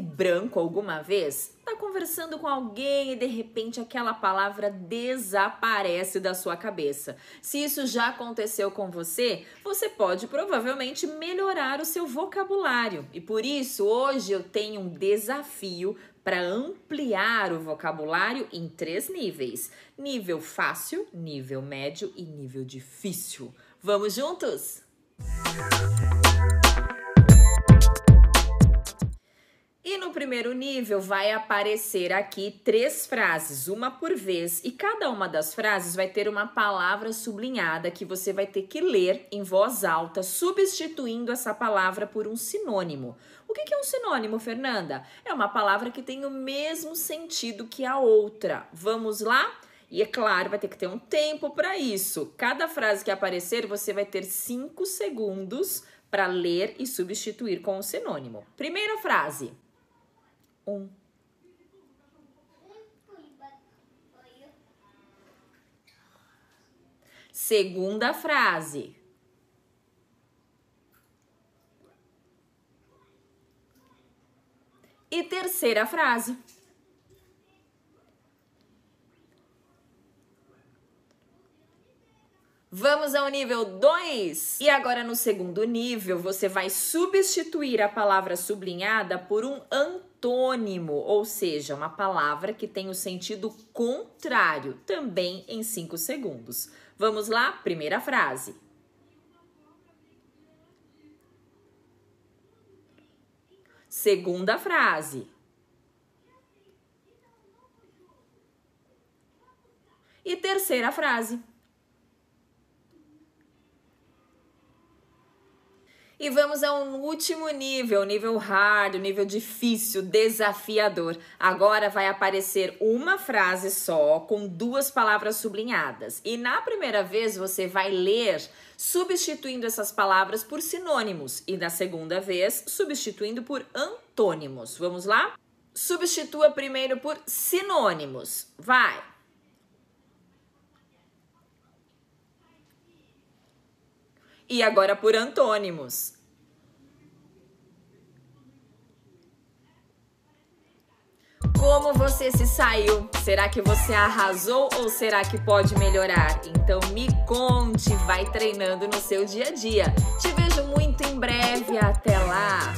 branco alguma vez? Tá conversando com alguém e de repente aquela palavra desaparece da sua cabeça. Se isso já aconteceu com você, você pode provavelmente melhorar o seu vocabulário. E por isso, hoje eu tenho um desafio para ampliar o vocabulário em três níveis: nível fácil, nível médio e nível difícil. Vamos juntos? E primeiro nível vai aparecer aqui três frases, uma por vez, e cada uma das frases vai ter uma palavra sublinhada que você vai ter que ler em voz alta, substituindo essa palavra por um sinônimo. O que é um sinônimo, Fernanda? É uma palavra que tem o mesmo sentido que a outra. Vamos lá? E é claro, vai ter que ter um tempo para isso. Cada frase que aparecer, você vai ter cinco segundos para ler e substituir com o sinônimo. Primeira frase um. Segunda frase. E terceira frase. Vamos ao nível 2. E agora no segundo nível, você vai substituir a palavra sublinhada por um antônimo, ou seja, uma palavra que tem o sentido contrário, também em 5 segundos. Vamos lá? Primeira frase. Segunda frase. E terceira frase. E vamos a um último nível, nível hard, nível difícil, desafiador. Agora vai aparecer uma frase só com duas palavras sublinhadas. E na primeira vez você vai ler substituindo essas palavras por sinônimos e na segunda vez substituindo por antônimos. Vamos lá? Substitua primeiro por sinônimos. Vai. E agora por antônimos. Como você se saiu? Será que você arrasou ou será que pode melhorar? Então me conte, vai treinando no seu dia a dia. Te vejo muito em breve, até lá!